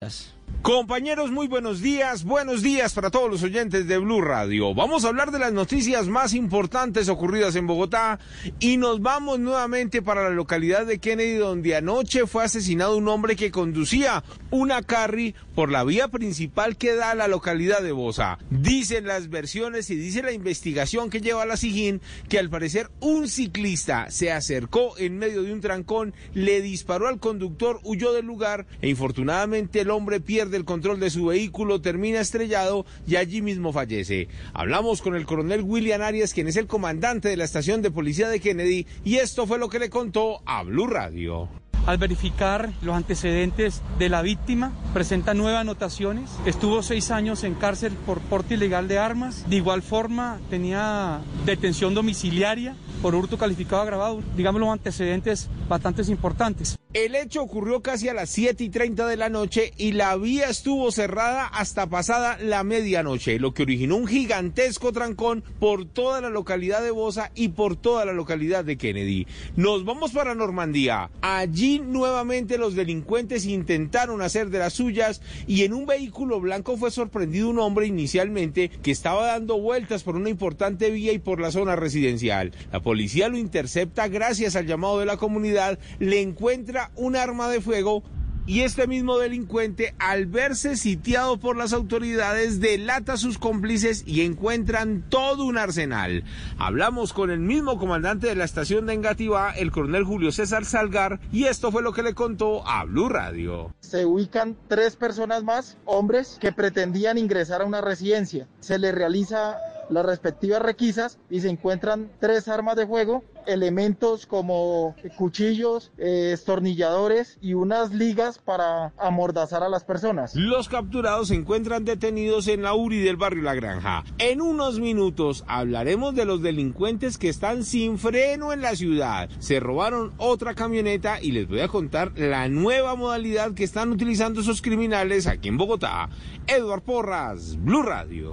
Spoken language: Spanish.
Yes. Compañeros, muy buenos días, buenos días para todos los oyentes de Blue Radio. Vamos a hablar de las noticias más importantes ocurridas en Bogotá y nos vamos nuevamente para la localidad de Kennedy donde anoche fue asesinado un hombre que conducía una carry por la vía principal que da a la localidad de Bosa. Dicen las versiones y dice la investigación que lleva la SIGIN que al parecer un ciclista se acercó en medio de un trancón, le disparó al conductor, huyó del lugar e infortunadamente el hombre pierde del control de su vehículo, termina estrellado y allí mismo fallece. Hablamos con el coronel William Arias, quien es el comandante de la estación de policía de Kennedy, y esto fue lo que le contó a Blue Radio. Al verificar los antecedentes de la víctima, presenta nueve anotaciones. Estuvo seis años en cárcel por porte ilegal de armas. De igual forma, tenía detención domiciliaria por hurto calificado agravado. Digamos los antecedentes bastante importantes. El hecho ocurrió casi a las 7 y 30 de la noche y la vía estuvo cerrada hasta pasada la medianoche, lo que originó un gigantesco trancón por toda la localidad de Bosa y por toda la localidad de Kennedy. Nos vamos para Normandía. Allí nuevamente los delincuentes intentaron hacer de las suyas y en un vehículo blanco fue sorprendido un hombre inicialmente que estaba dando vueltas por una importante vía y por la zona residencial. La policía lo intercepta gracias al llamado de la comunidad, le encuentra un arma de fuego y este mismo delincuente, al verse sitiado por las autoridades, delata a sus cómplices y encuentran todo un arsenal. Hablamos con el mismo comandante de la estación de Engativá, el coronel Julio César Salgar, y esto fue lo que le contó a Blue Radio. Se ubican tres personas más, hombres, que pretendían ingresar a una residencia. Se les realiza las respectivas requisas y se encuentran tres armas de fuego, elementos como cuchillos, eh, estornilladores y unas ligas para amordazar a las personas. Los capturados se encuentran detenidos en la URI del barrio La Granja. En unos minutos hablaremos de los delincuentes que están sin freno en la ciudad. Se robaron otra camioneta y les voy a contar la nueva modalidad que están utilizando esos criminales aquí en Bogotá. Eduard Porras, Blue Radio.